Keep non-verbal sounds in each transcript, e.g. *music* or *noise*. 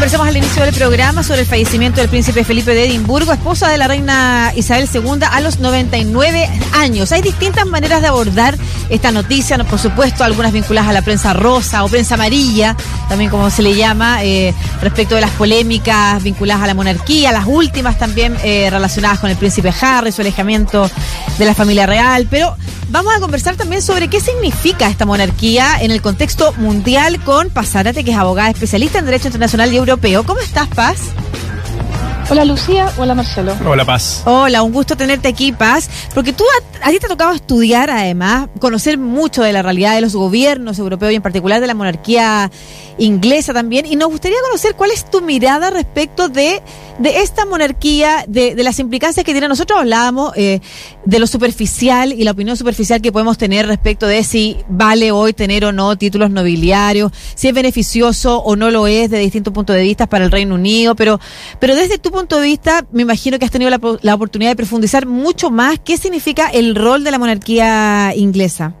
Conversamos al inicio del programa sobre el fallecimiento del príncipe Felipe de Edimburgo, esposa de la reina Isabel II a los 99 años. Hay distintas maneras de abordar esta noticia, por supuesto, algunas vinculadas a la prensa rosa o prensa amarilla, también como se le llama, eh, respecto de las polémicas vinculadas a la monarquía, las últimas también eh, relacionadas con el príncipe Harry, su alejamiento de la familia real, pero vamos a conversar también sobre qué significa esta monarquía en el contexto mundial con Pasárate, que es abogada especialista en Derecho Internacional y Europeo. ¿Cómo estás, Paz? Hola Lucía, hola Marcelo. Hola Paz. Hola, un gusto tenerte aquí, Paz, porque tú a, ti te ha tocado estudiar además, conocer mucho de la realidad de los gobiernos europeos y en particular de la monarquía inglesa también, y nos gustaría conocer cuál es tu mirada respecto de, de esta monarquía, de, de las implicancias que tiene. Nosotros hablábamos eh, de lo superficial y la opinión superficial que podemos tener respecto de si vale hoy tener o no títulos nobiliarios, si es beneficioso o no lo es de distintos puntos de vista para el Reino Unido, pero, pero desde tu punto de vista, me imagino que has tenido la, la oportunidad de profundizar mucho más qué significa el rol de la monarquía inglesa.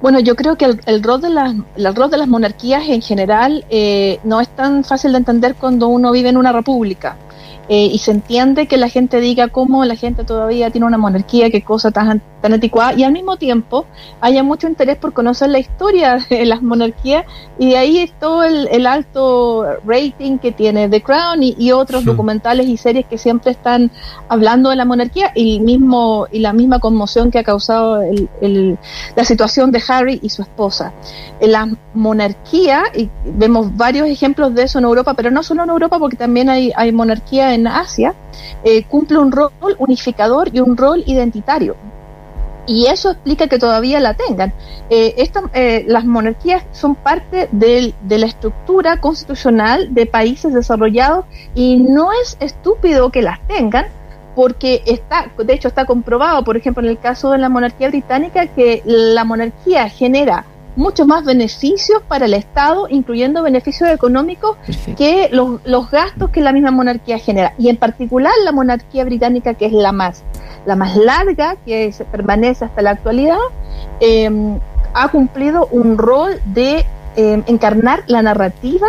Bueno, yo creo que el, rol, de las, el rol de las monarquías en general eh, no es tan fácil de entender cuando uno vive en una república. Eh, y se entiende que la gente diga cómo la gente todavía tiene una monarquía, qué cosa tan, tan anticuada, y al mismo tiempo haya mucho interés por conocer la historia *laughs* de las monarquías, y de ahí todo el, alto rating que tiene The Crown y, otros documentales y series que siempre están hablando de la monarquía, y, mismo, y la misma conmoción que ha causado la situación de Harry y su esposa. La monarquía, y vemos varios ejemplos de eso en Europa, pero no solo en Europa, porque también hay, hay monarquía en en Asia, eh, cumple un rol unificador y un rol identitario. Y eso explica que todavía la tengan. Eh, eh, las monarquías son parte de la estructura constitucional de países desarrollados y no es estúpido que las tengan porque está, de hecho está comprobado, por ejemplo, en el caso de la monarquía británica, que la monarquía genera muchos más beneficios para el Estado, incluyendo beneficios económicos, que los, los, gastos que la misma monarquía genera. Y en particular la monarquía británica, que es la más, la más larga, que se permanece hasta la actualidad, em, ha cumplido un rol de em, encarnar la narrativa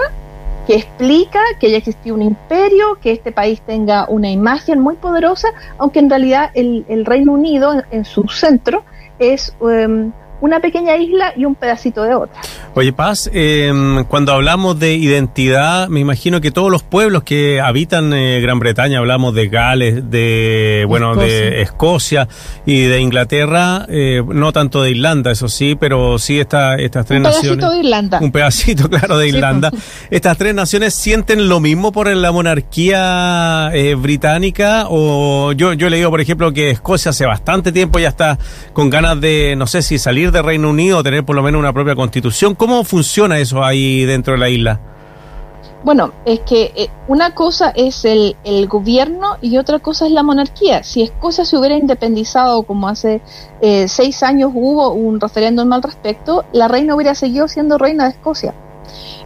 que explica que haya existido un imperio, que este país tenga una imagen muy poderosa, aunque en realidad el, el Reino Unido en, su centro es um, una pequeña isla y un pedacito de otra. Oye, Paz, em, cuando hablamos de identidad, me imagino que todos los pueblos que habitan eh, Gran Bretaña, hablamos de Gales, de bueno, de Escocia y de Inglaterra, eh, no tanto de Irlanda, eso sí, pero sí esta, estas tres naciones. Un pedacito de Irlanda. Un pedacito, *laughs* claro, de Irlanda. Estas tres naciones sienten lo mismo por la monarquía eh, británica o yo, yo le digo, por ejemplo, que Escocia hace bastante tiempo ya está con ganas de, no sé si salir de Reino Unido, tener por lo menos una propia constitución. ¿Cómo funciona eso ahí dentro de la isla? Bueno, es que eh, una cosa es el, gobierno y otra cosa es la monarquía. Si Escocia se hubiera independizado como hace eh, seis años hubo un referéndum al respecto, la reina hubiera seguido siendo reina de Escocia.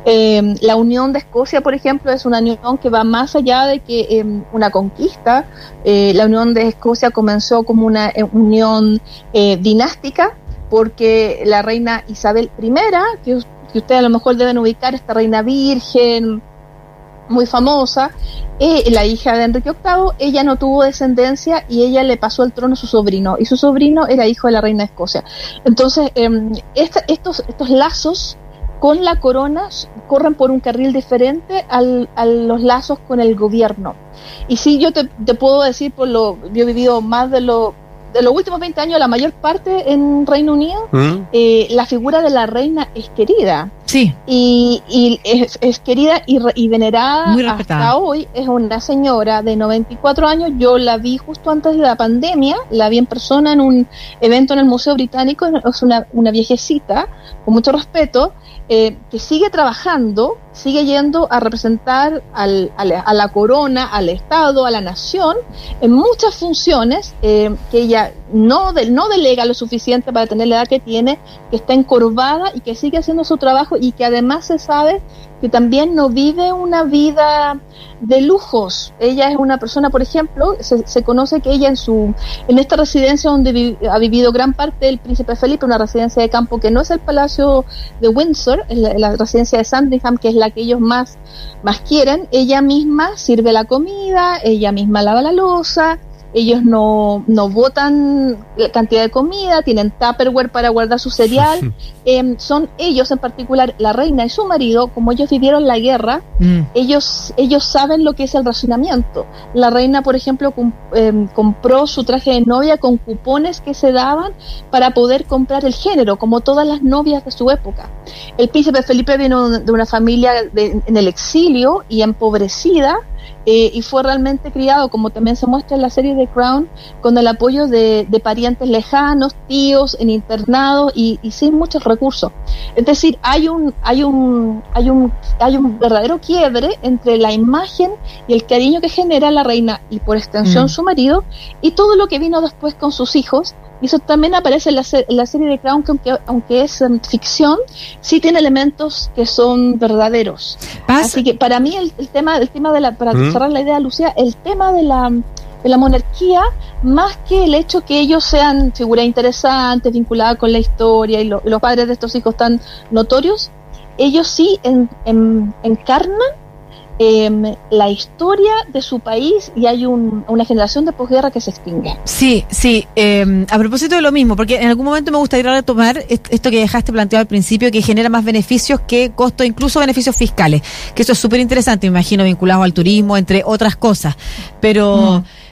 Eh, la unión de Escocia, por ejemplo, es una unión que va más allá de que eh, una conquista. la unión de Escocia comenzó como una unión dinástica porque la reina Isabel I, que, ustedes a lo mejor deben ubicar, esta reina virgen, muy famosa, eh, la hija de Enrique VIII, ella no tuvo descendencia y ella le pasó el trono a su sobrino, y su sobrino era hijo de la reina de Escocia. Entonces, em, estos, estos lazos con la corona corren por un carril diferente al, a los lazos con el gobierno. Y sí, yo te, te, puedo decir, por lo, yo he vivido más de lo de los últimos 20 años, la mayor parte en Reino Unido, ¿Mm? eh, la figura de la reina es querida. Sí. Y, es, querida y, venerada hasta hoy. Es una señora de 94 años. Yo la vi justo antes de la pandemia, la vi en persona en un evento en el Museo Británico. Es una, una viejecita, con mucho respeto, eh, que sigue trabajando, sigue yendo a representar al, a, la, corona, al Estado, a la nación, en muchas funciones eh, que ella no, no delega lo suficiente para tener la edad que tiene, que está encorvada y que sigue haciendo su trabajo y que además se sabe que también no vive una vida de lujos. Ella es una persona, por ejemplo, se, conoce que ella en su en esta residencia donde ha vivido gran parte del príncipe Felipe, una residencia de campo que no es el Palacio de Windsor, es la, residencia de Sandringham, que es la que ellos más, más quieren, ella misma sirve la comida, ella misma lava la losa, ellos no, no botan cantidad de comida, tienen tupperware para guardar su cereal. *laughs* Em, son ellos en particular, la reina y su marido, como ellos vivieron la guerra, mm. ellos, ellos saben lo que es el racionamiento. La reina, por ejemplo, em, compró su traje de novia con cupones que se daban para poder comprar el género, como todas las novias de su época. El príncipe Felipe vino de una familia en el exilio y empobrecida, eh, y fue realmente criado, como también se muestra en la serie de Crown, con el apoyo de, parientes lejanos, tíos, en internado y, sin muchos recursos. Es decir, hay un, hay un, hay un, hay un verdadero quiebre entre la imagen y el cariño que genera la reina y por extensión mm. su marido y todo lo que vino después con sus hijos y eso también aparece en la, serie de Crown, que aunque, aunque es ficción, sí tiene elementos que son verdaderos. Así que para mí el, tema, el tema de la, para cerrar la idea, Lucía, el tema de la, de la monarquía, más que el hecho que ellos sean figuras interesantes, vinculadas con la historia y, los padres de estos hijos tan notorios, ellos sí encarnan Em, la historia de su país y hay una generación de posguerra que se extingue. Sí, sí. Em, a propósito de lo mismo, porque en algún momento me gustaría retomar esto que dejaste planteado al principio, que genera más beneficios que costos, incluso beneficios fiscales, que eso es súper interesante, me imagino, vinculado al turismo, entre otras cosas. Pero... Mm.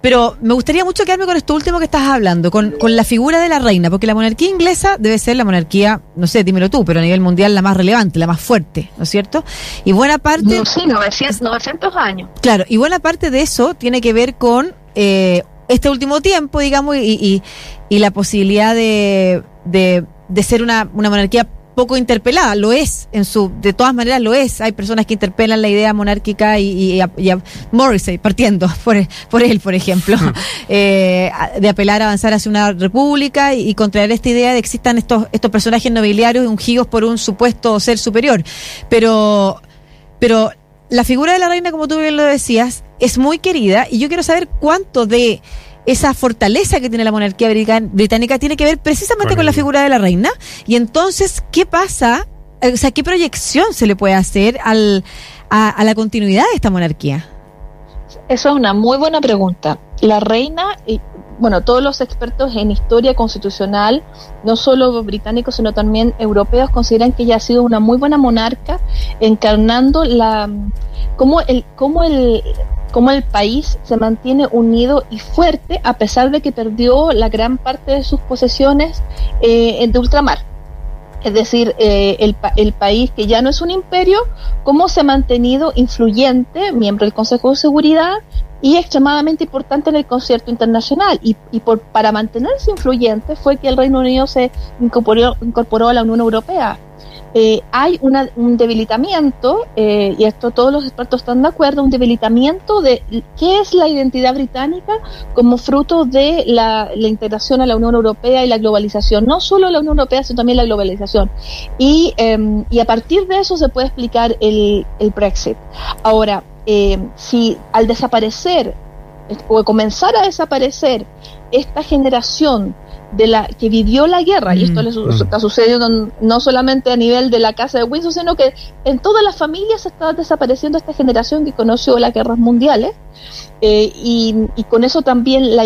Pero me gustaría mucho quedarme con esto último que estás hablando, con, la figura de la reina, porque la monarquía inglesa debe ser la monarquía, no sé, dímelo tú, pero a nivel mundial la más relevante, la más fuerte, ¿no es cierto? Y buena parte... sí, 900, años. Claro, y buena parte de eso tiene que ver con eh, este último tiempo, digamos, y, y, la posibilidad de, de, de ser una, una monarquía poco interpelada, lo es, en su, de todas maneras lo es. Hay personas que interpelan la idea monárquica y, y, a, Morrissey, partiendo *laughs* por, por él, por ejemplo, *laughs* *laughs* eh, de apelar a avanzar hacia una república y, contraer esta idea de que existan estos, estos personajes nobiliarios ungidos por un supuesto ser superior. Pero, pero la figura de la reina, como tú bien lo decías, es muy querida y yo quiero saber cuánto de esa fortaleza que tiene la monarquía británica tiene que ver precisamente con, la figura de la reina. Y entonces, ¿qué pasa? Eh, o sea, ¿qué proyección se le puede hacer al, a, la continuidad de esta monarquía? Esa es una muy buena pregunta. La reina, y, bueno, todos los expertos en historia constitucional, no solo británicos, sino también europeos, consideran que ella ha sido una muy buena monarca, encarnando la cómo el, cómo el, cómo el país se mantiene unido y fuerte a pesar de que perdió la gran parte de sus posesiones eh, de ultramar. Es decir, eh, el, país que ya no es un imperio, cómo se ha mantenido influyente, miembro del Consejo de Seguridad y extremadamente importante en el concierto internacional. Y, y por, para mantenerse influyente fue que el Reino Unido se incorporó a la Unión Europea. Eh, hay un debilitamiento, eh, y esto todos los expertos están de acuerdo, un debilitamiento de qué es la identidad británica como fruto de la, integración a la Unión Europea y la globalización, no solo la Unión Europea, sino también la globalización. Y, em, y a partir de eso se puede explicar el, el Brexit. Ahora, em, si al desaparecer o comenzar a desaparecer esta generación de la que vivió la guerra, y esto mm, está sucediendo no solamente a nivel de la casa de Windsor, sino que en todas las familias está desapareciendo esta generación que conoció las guerras mundiales, eh, y, con eso también la,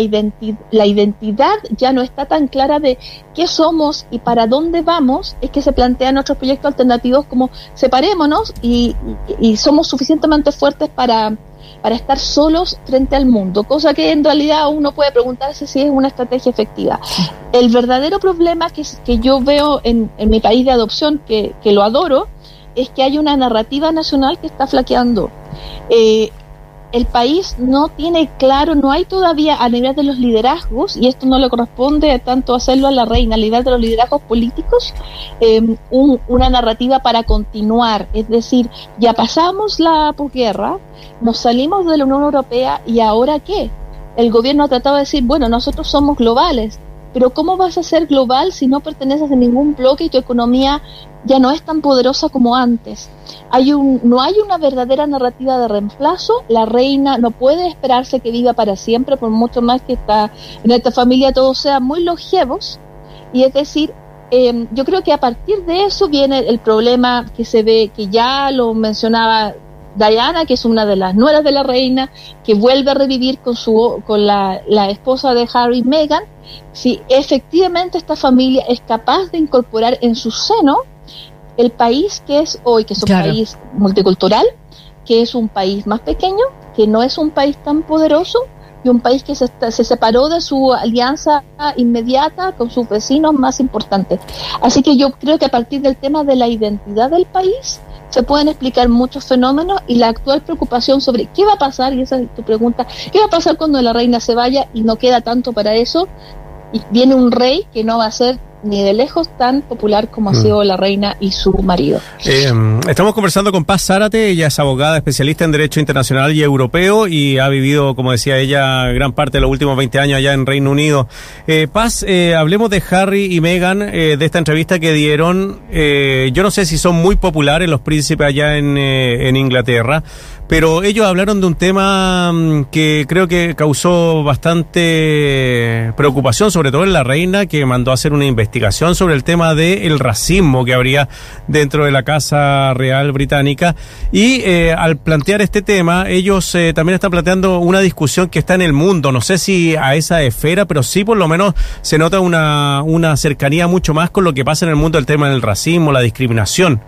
la identidad ya no está tan clara de qué somos y para dónde vamos, es que se plantean otros proyectos alternativos como separémonos y somos suficientemente fuertes para para estar solos frente al mundo, cosa que en realidad uno puede preguntarse si es una estrategia efectiva. El verdadero problema que, que yo veo en, mi país de adopción, que, lo adoro, es que hay una narrativa nacional que está flaqueando. Eh, el país no tiene claro, no hay todavía a nivel de los liderazgos, y esto no le corresponde tanto hacerlo a la reina, a nivel de los liderazgos políticos, em, una narrativa para continuar. Es decir, ya pasamos la posguerra, nos salimos de la Unión Europea y ahora qué? El gobierno ha tratado de decir, bueno, nosotros somos globales, pero ¿cómo vas a ser global si no perteneces a ningún bloque y tu economía ya no es tan poderosa como antes? Hay un, no hay una verdadera narrativa de reemplazo. La reina no puede esperarse que viva para siempre, por mucho más que está, en esta familia todos sean muy longevos. Y es decir, em, yo creo que a partir de eso viene el problema que se ve, que ya lo mencionaba Diana, que es una de las nueras de la reina, que vuelve a revivir con, su, con la, esposa de Harry, Meghan, si efectivamente esta familia es capaz de incorporar en su seno el país que es hoy, que es un país multicultural, que es un país más pequeño, que no es un país tan poderoso y un país que se, se separó de su alianza inmediata con sus vecinos más importantes. Así que yo creo que a partir del tema de la identidad del país, se pueden explicar muchos fenómenos y la actual preocupación sobre qué va a pasar, y esa es tu pregunta, qué va a pasar cuando la reina se vaya y no queda tanto para eso, y viene un rey que no va a ser ni de lejos tan popular como ha mm. sido la reina y su marido. Eh, estamos conversando con Paz Zárate, ella es abogada especialista en Derecho Internacional y Europeo y ha vivido, como decía ella, gran parte de los últimos 20 años allá en Reino Unido. Eh, Paz, eh, hablemos de Harry y Meghan, de esta entrevista que dieron. yo no sé si son muy populares los príncipes allá en, en Inglaterra, pero ellos hablaron de un tema mm, que creo que causó bastante preocupación, sobre todo en la reina, que mandó a hacer una investigación sobre el tema del racismo que habría dentro de la Casa Real Británica. Y eh, al plantear este tema, ellos eh, también están planteando una discusión que está en el mundo. No sé si a esa esfera, pero sí por lo menos se nota una, una cercanía mucho más con lo que pasa en el mundo del tema del racismo, la discriminación.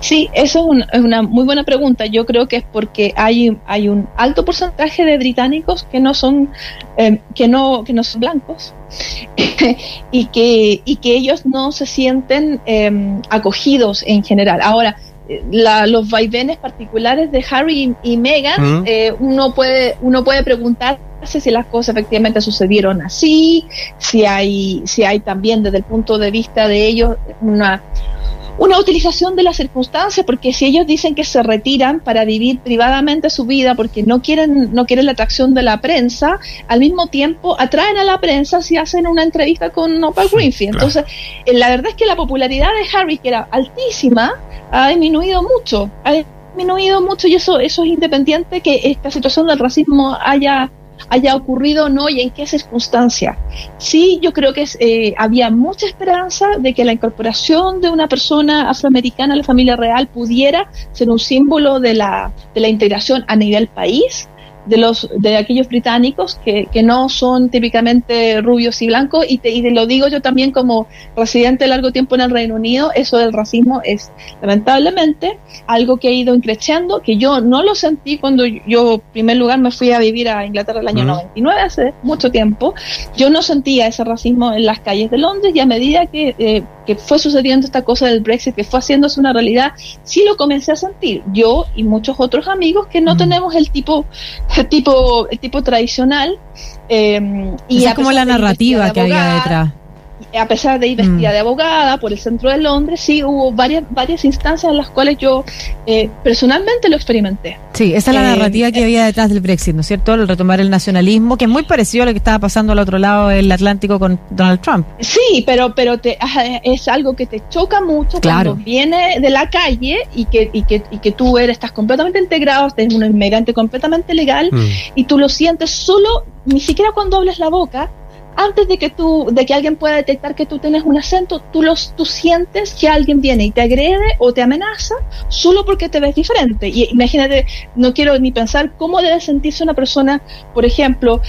Sí, eso es, una muy buena pregunta. Yo creo que es porque hay, hay un alto porcentaje de británicos que no son, eh, que no, que no son blancos *laughs* y, que, y que ellos no se sienten em, acogidos en general. Ahora, los vaivenes particulares de Harry y, Meghan, eh, uno puede, uno puede preguntarse si las cosas efectivamente sucedieron así, si hay, si hay también desde el punto de vista de ellos una una utilización de la circunstancia, porque si ellos dicen que se retiran para vivir privadamente su vida porque no quieren, no quieren la atracción de la prensa, al mismo tiempo atraen a la prensa si hacen una entrevista con Oprah Winfrey. Entonces, eh, la verdad es que la popularidad de Harry, que era altísima, ha disminuido mucho. Ha disminuido mucho y eso, eso es independiente que esta situación del racismo haya haya ocurrido o no y en qué circunstancia. Sí, yo creo que eh, había mucha esperanza de que la incorporación de una persona afroamericana a la familia real pudiera ser un símbolo de la, de la integración a nivel país de los de aquellos británicos que, que no son típicamente rubios y blancos y, te, y lo digo yo también como residente de largo tiempo en el Reino Unido eso del racismo es lamentablemente algo que ha ido increciendo que yo no lo sentí cuando yo en primer lugar me fui a vivir a Inglaterra el año 99 hace mucho tiempo. Yo no sentía ese racismo en las calles de Londres y a medida que eh, que fue sucediendo esta cosa del Brexit, que fue haciéndose una realidad, sí lo comencé a sentir. Yo y muchos otros amigos que no tenemos el tipo, el *laughs* tipo, el tipo tradicional. Eh, y es como la narrativa que había detrás a pesar de ir vestida mm. de abogada por el centro de Londres, sí hubo varias, varias instancias en las cuales yo eh, personalmente lo experimenté. Sí, esa es la eh, narrativa que eh, había detrás del Brexit, ¿no es cierto? El retomar el nacionalismo, que es muy parecido a lo que estaba pasando al otro lado del Atlántico con Donald Trump. Sí, pero, pero te, es algo que te choca mucho cuando viene de la calle y que, y que, y que tú eres, estás completamente integrado, eres un inmigrante completamente legal mm. y tú lo sientes solo, ni siquiera cuando hables la boca, antes de que tú, de que alguien pueda detectar que tú tienes un acento, tú los, tú sientes que alguien viene y te agrede o te amenaza solo porque te ves diferente. Y imagínate, no quiero ni pensar cómo debe sentirse una persona, por ejemplo,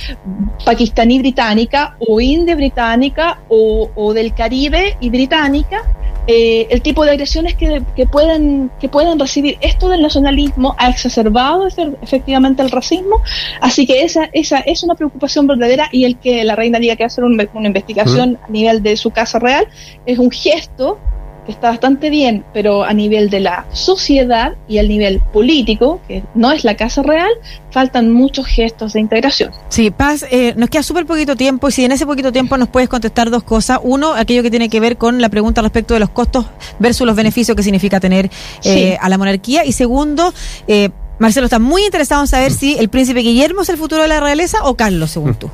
pakistaní británica o india británica o, o del Caribe y británica, eh, el tipo de agresiones que, que, pueden, que pueden recibir. Esto del nacionalismo ha exacerbado efectivamente el racismo, así que esa, esa es una preocupación verdadera y el que la reina diga que hacer una investigación a nivel de su casa real es un gesto que está bastante bien, pero a nivel de la sociedad y al nivel político, que no es la Casa Real, faltan muchos gestos de integración. Sí, Paz, eh, nos queda súper poquito tiempo y si en ese poquito tiempo nos puedes contestar dos cosas. Uno, aquello que tiene que ver con la pregunta respecto de los costos versus los beneficios que significa tener eh, a la monarquía. Y segundo, eh, Marcelo está muy interesado en saber si el príncipe Guillermo es el futuro de la realeza o Carlos, según tú.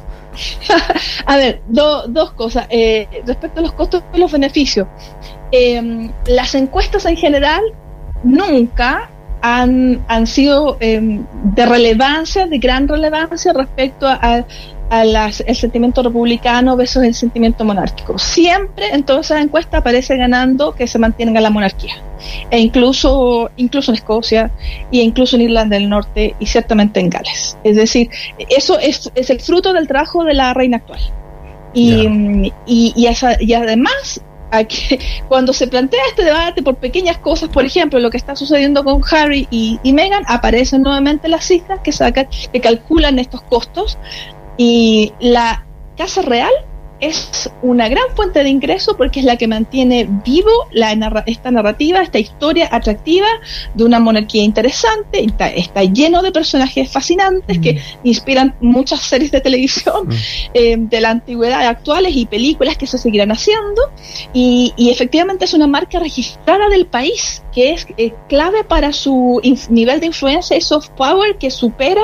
*laughs* a ver, dos cosas. respecto a los costos y los beneficios. Em, las encuestas en general nunca han, han sido em, de relevancia, de gran relevancia respecto a, el sentimiento republicano versus el sentimiento monárquico. Siempre en todas esas encuestas aparece ganando que se mantenga la monarquía. E incluso, incluso en Escocia y incluso en Irlanda del Norte y ciertamente en Gales. Es decir, eso es, es el fruto del trabajo de la reina actual. Y, y, y, además *laughs* cuando se plantea este debate por pequeñas cosas, por ejemplo, lo que está sucediendo con Harry y, y Meghan, aparecen nuevamente las cifras que sacan, que calculan estos costos y la Casa Real es una gran fuente de ingreso porque es la que mantiene vivo la, esta narrativa, esta historia atractiva de una monarquía interesante, está, está lleno de personajes fascinantes que mm. inspiran muchas series de televisión mm. eh, de la antigüedad actuales y películas que se seguirán haciendo y, efectivamente es una marca registrada del país es clave para su nivel de influencia y soft power que supera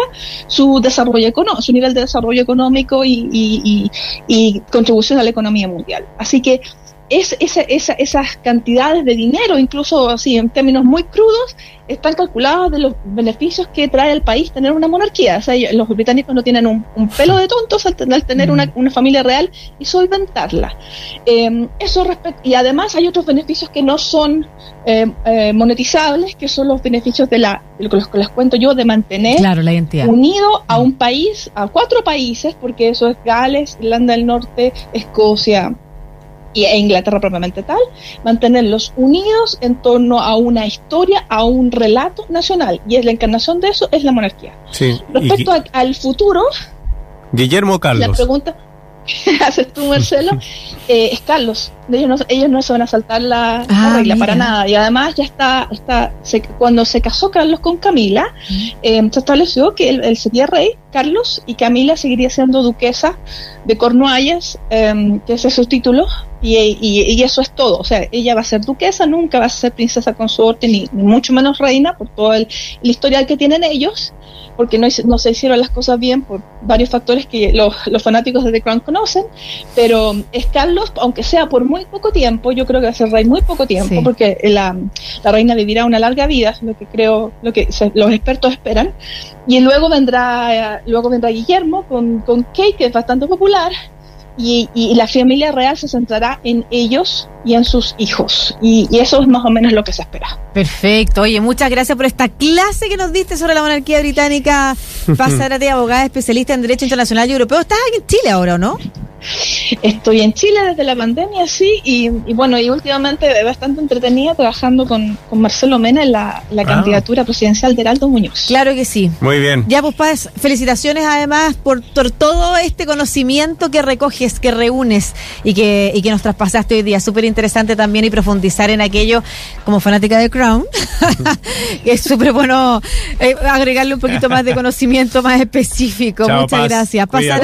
su desarrollo su nivel de desarrollo económico y, y, y contribución a la economía mundial. Así que es, esa, esas cantidades de dinero, incluso así en términos muy crudos, están calculadas de los beneficios que trae al país tener una monarquía. O sea, los británicos no tienen un, pelo de tontos al, tener una, una, familia real y solventarla. Eh, eso y además hay otros beneficios que no son eh, eh, monetizables, que son los beneficios de la, de los que les cuento yo, de mantener unido a un país, a cuatro países, porque eso es Gales, Irlanda del Norte, Escocia, e Inglaterra propiamente tal, mantenerlos unidos en torno a una historia, a un relato nacional. Y es la encarnación de eso es la monarquía. Respecto al futuro, Guillermo Carlos. La pregunta *laughs* haces tú, Marcelo, *laughs* eh, es Carlos. Ellos no, ellos no se van a saltar la, ah, regla para nada. Y además ya está, está cuando se casó Carlos con Camila, eh, se estableció que él, sería rey, Carlos, y Camila seguiría siendo duquesa de Cornualles, em, que ese es su título, y, eso es todo. O sea, ella va a ser duquesa, nunca va a ser princesa consorte, ni, ni mucho menos reina, por todo el, historial que tienen ellos, porque no, no, se hicieron las cosas bien por varios factores que los, los, fanáticos de The Crown conocen, pero es Carlos, aunque sea por muy poco tiempo, yo creo que va a ser rey muy poco tiempo, porque la, la, reina vivirá una larga vida, lo que creo, lo que los expertos esperan, y luego vendrá, luego vendrá Guillermo con, con Kate, que es bastante popular, y, la familia real se centrará en ellos y en sus hijos. Y, eso es más o menos lo que se espera. Perfecto. Oye, muchas gracias por esta clase que nos diste sobre la monarquía británica. *laughs* de abogada especialista en Derecho Internacional y Europeo. Estás aquí en Chile ahora, ¿no? Estoy en Chile desde la pandemia, sí, y, bueno, y últimamente bastante entretenida trabajando con, Marcelo Mena en la, la ah. candidatura presidencial de Heraldo Muñoz. Claro que sí. Muy bien. Ya, pues, Paz, felicitaciones además por, todo este conocimiento que recoges, que reúnes y que, y que nos traspasaste hoy día. Súper interesante también y profundizar en aquello como fanática de Crown, *laughs* es súper bueno eh, agregarle un poquito más de conocimiento más específico. Muchas gracias. Pasar